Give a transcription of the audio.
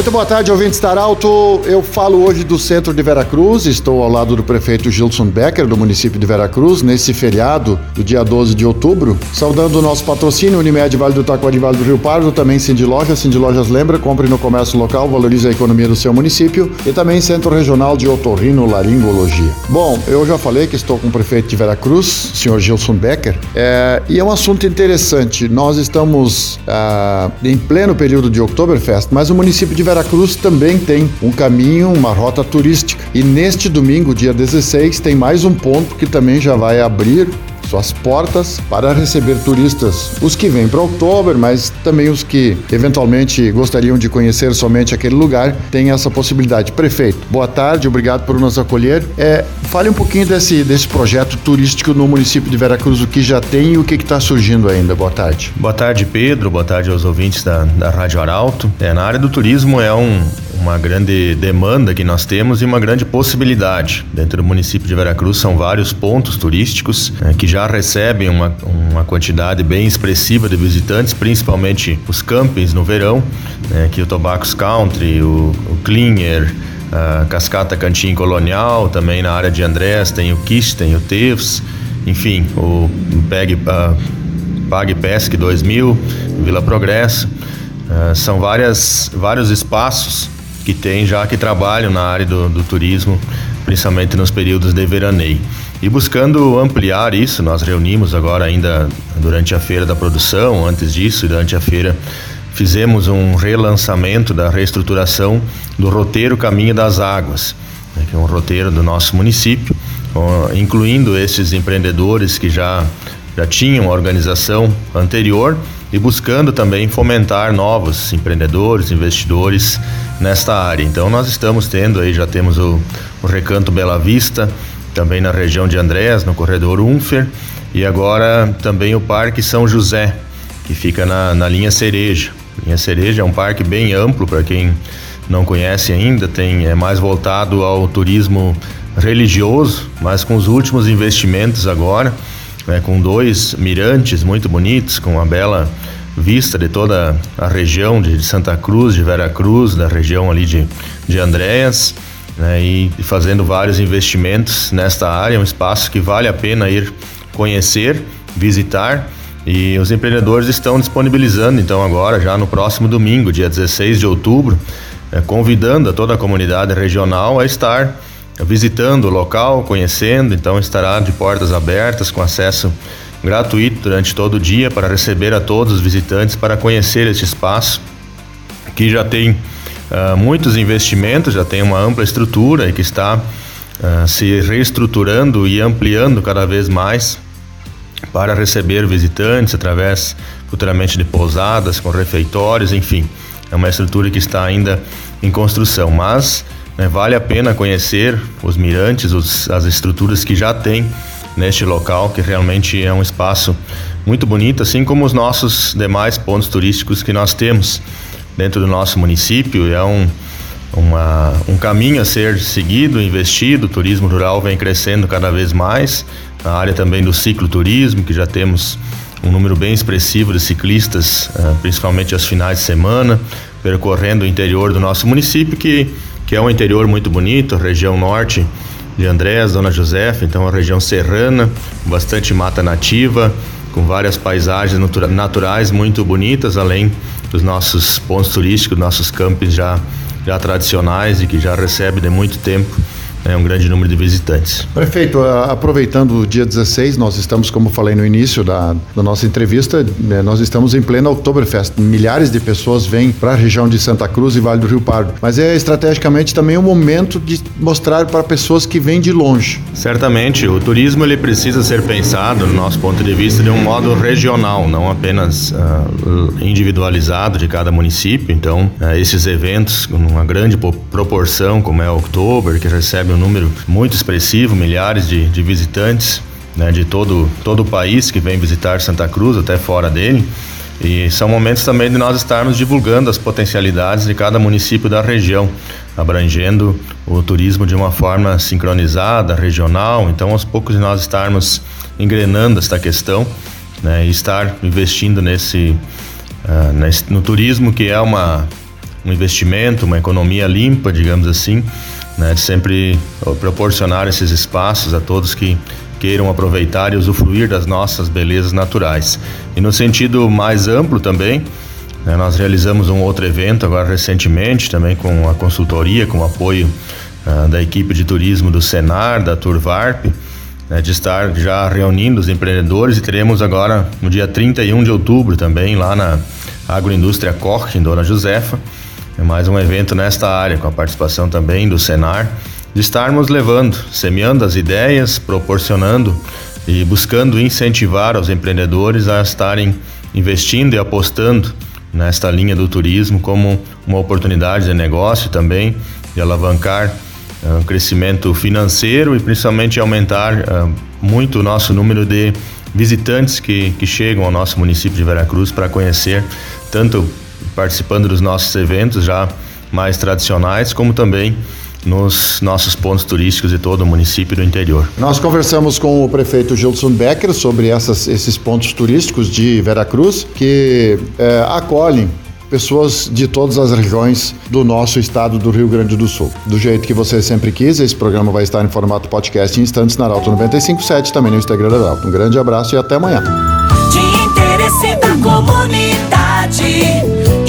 Muito boa tarde, ouvintes da Arauto. Eu falo hoje do centro de Veracruz. Estou ao lado do prefeito Gilson Becker, do município de Veracruz, nesse feriado do dia 12 de outubro. Saudando o nosso patrocínio, Unimed Vale do Taquari Vale do Rio Pardo, também Cindy Lojas. Cindy Lojas lembra, compre no comércio local, valorize a economia do seu município. E também Centro Regional de Otorrino Laringologia. Bom, eu já falei que estou com o prefeito de Veracruz, senhor Gilson Becker, é, e é um assunto interessante. Nós estamos ah, em pleno período de Oktoberfest, mas o município de Veracruz também tem um caminho, uma rota turística. E neste domingo, dia 16, tem mais um ponto que também já vai abrir suas portas para receber turistas, os que vêm para outubro, mas também os que eventualmente gostariam de conhecer somente aquele lugar, tem essa possibilidade. Prefeito, boa tarde, obrigado por nos acolher. É, fale um pouquinho desse, desse projeto turístico no município de Veracruz, o que já tem e o que está surgindo ainda. Boa tarde. Boa tarde, Pedro. Boa tarde aos ouvintes da, da Rádio Arauto. É, na área do turismo é um, uma grande demanda que nós temos e uma grande possibilidade. Dentro do município de Veracruz são vários pontos turísticos é, que já recebem uma, uma quantidade bem expressiva de visitantes, principalmente os campings no verão, né, aqui o Tobacos Country, o, o Cleaner, a Cascata Cantinho Colonial, também na área de Andrés tem o Kish, tem o Tevs, enfim, o Peg, uh, Pag Pesque 2000, Vila Progresso. Uh, são várias, vários espaços que tem já que trabalham na área do, do turismo, principalmente nos períodos de veraneio. E buscando ampliar isso, nós reunimos agora ainda durante a feira da produção, antes disso, durante a feira fizemos um relançamento da reestruturação do roteiro Caminho das Águas, né, que é um roteiro do nosso município, incluindo esses empreendedores que já já tinham organização anterior e buscando também fomentar novos empreendedores, investidores nesta área. Então nós estamos tendo aí, já temos o, o Recanto Bela Vista, também na região de Andrés, no corredor Unfer, e agora também o Parque São José, que fica na, na linha Cereja. Linha Cereja é um parque bem amplo para quem não conhece ainda, tem é mais voltado ao turismo religioso, mas com os últimos investimentos agora, né, com dois mirantes muito bonitos, com uma bela vista de toda a região de Santa Cruz, de Vera Cruz, da região ali de, de Andréas, né, e fazendo vários investimentos nesta área, um espaço que vale a pena ir conhecer, visitar. E os empreendedores estão disponibilizando, então, agora, já no próximo domingo, dia 16 de outubro, é, convidando a toda a comunidade regional a estar visitando o local, conhecendo, então estará de portas abertas com acesso gratuito durante todo o dia para receber a todos os visitantes para conhecer este espaço que já tem uh, muitos investimentos, já tem uma ampla estrutura e que está uh, se reestruturando e ampliando cada vez mais para receber visitantes através futuramente de pousadas com refeitórios, enfim, é uma estrutura que está ainda em construção, mas né, vale a pena conhecer os mirantes, os, as estruturas que já tem neste local, que realmente é um espaço muito bonito, assim como os nossos demais pontos turísticos que nós temos dentro do nosso município. É um, uma, um caminho a ser seguido, investido. O turismo rural vem crescendo cada vez mais. A área também do cicloturismo, que já temos um número bem expressivo de ciclistas, ah, principalmente aos finais de semana, percorrendo o interior do nosso município, que que é um interior muito bonito, região norte de Andrés, Dona Josefa, então uma região serrana, bastante mata nativa, com várias paisagens naturais muito bonitas, além dos nossos pontos turísticos, nossos campos já, já tradicionais e que já recebem de muito tempo é um grande número de visitantes. Prefeito, aproveitando o dia 16, nós estamos, como falei no início da, da nossa entrevista, né, nós estamos em plena Oktoberfest. Milhares de pessoas vêm para a região de Santa Cruz e Vale do Rio Pardo. Mas é estrategicamente também um momento de mostrar para pessoas que vêm de longe. Certamente, o turismo ele precisa ser pensado, no nosso ponto de vista, de um modo regional, não apenas uh, individualizado de cada município. Então, uh, esses eventos, com uma grande proporção, como é o Oktober, que recebe recebe um número muito expressivo, milhares de, de visitantes né, de todo, todo o país que vem visitar Santa Cruz, até fora dele. E são momentos também de nós estarmos divulgando as potencialidades de cada município da região. abrangendo o turismo de uma forma sincronizada, regional. Então, aos poucos nós estarmos engrenando esta questão né, e estar investindo nesse, uh, nesse, no turismo que é uma um investimento, uma economia limpa, digamos assim, né, de sempre proporcionar esses espaços a todos que queiram aproveitar e usufruir das nossas belezas naturais. E no sentido mais amplo também, né, nós realizamos um outro evento agora recentemente, também com a consultoria, com o apoio uh, da equipe de turismo do Senar, da Turvarp, né, de estar já reunindo os empreendedores e teremos agora no dia 31 de outubro também lá na Agroindústria Koch, em Dona Josefa, é mais um evento nesta área, com a participação também do Senar, de estarmos levando, semeando as ideias, proporcionando e buscando incentivar os empreendedores a estarem investindo e apostando nesta linha do turismo como uma oportunidade de negócio também, de alavancar um crescimento financeiro e principalmente aumentar uh, muito o nosso número de visitantes que, que chegam ao nosso município de Veracruz para conhecer, tanto participando dos nossos eventos já mais tradicionais, como também nos nossos pontos turísticos de todo o município do interior. Nós conversamos com o prefeito Gilson Becker sobre essas, esses pontos turísticos de Veracruz que é, acolhem pessoas de todas as regiões do nosso estado do Rio Grande do Sul. Do jeito que você sempre quis, esse programa vai estar em formato podcast em instantes na Arauto 957, também no Instagram da Arauto. Um grande abraço e até amanhã. De interesse da comunidade,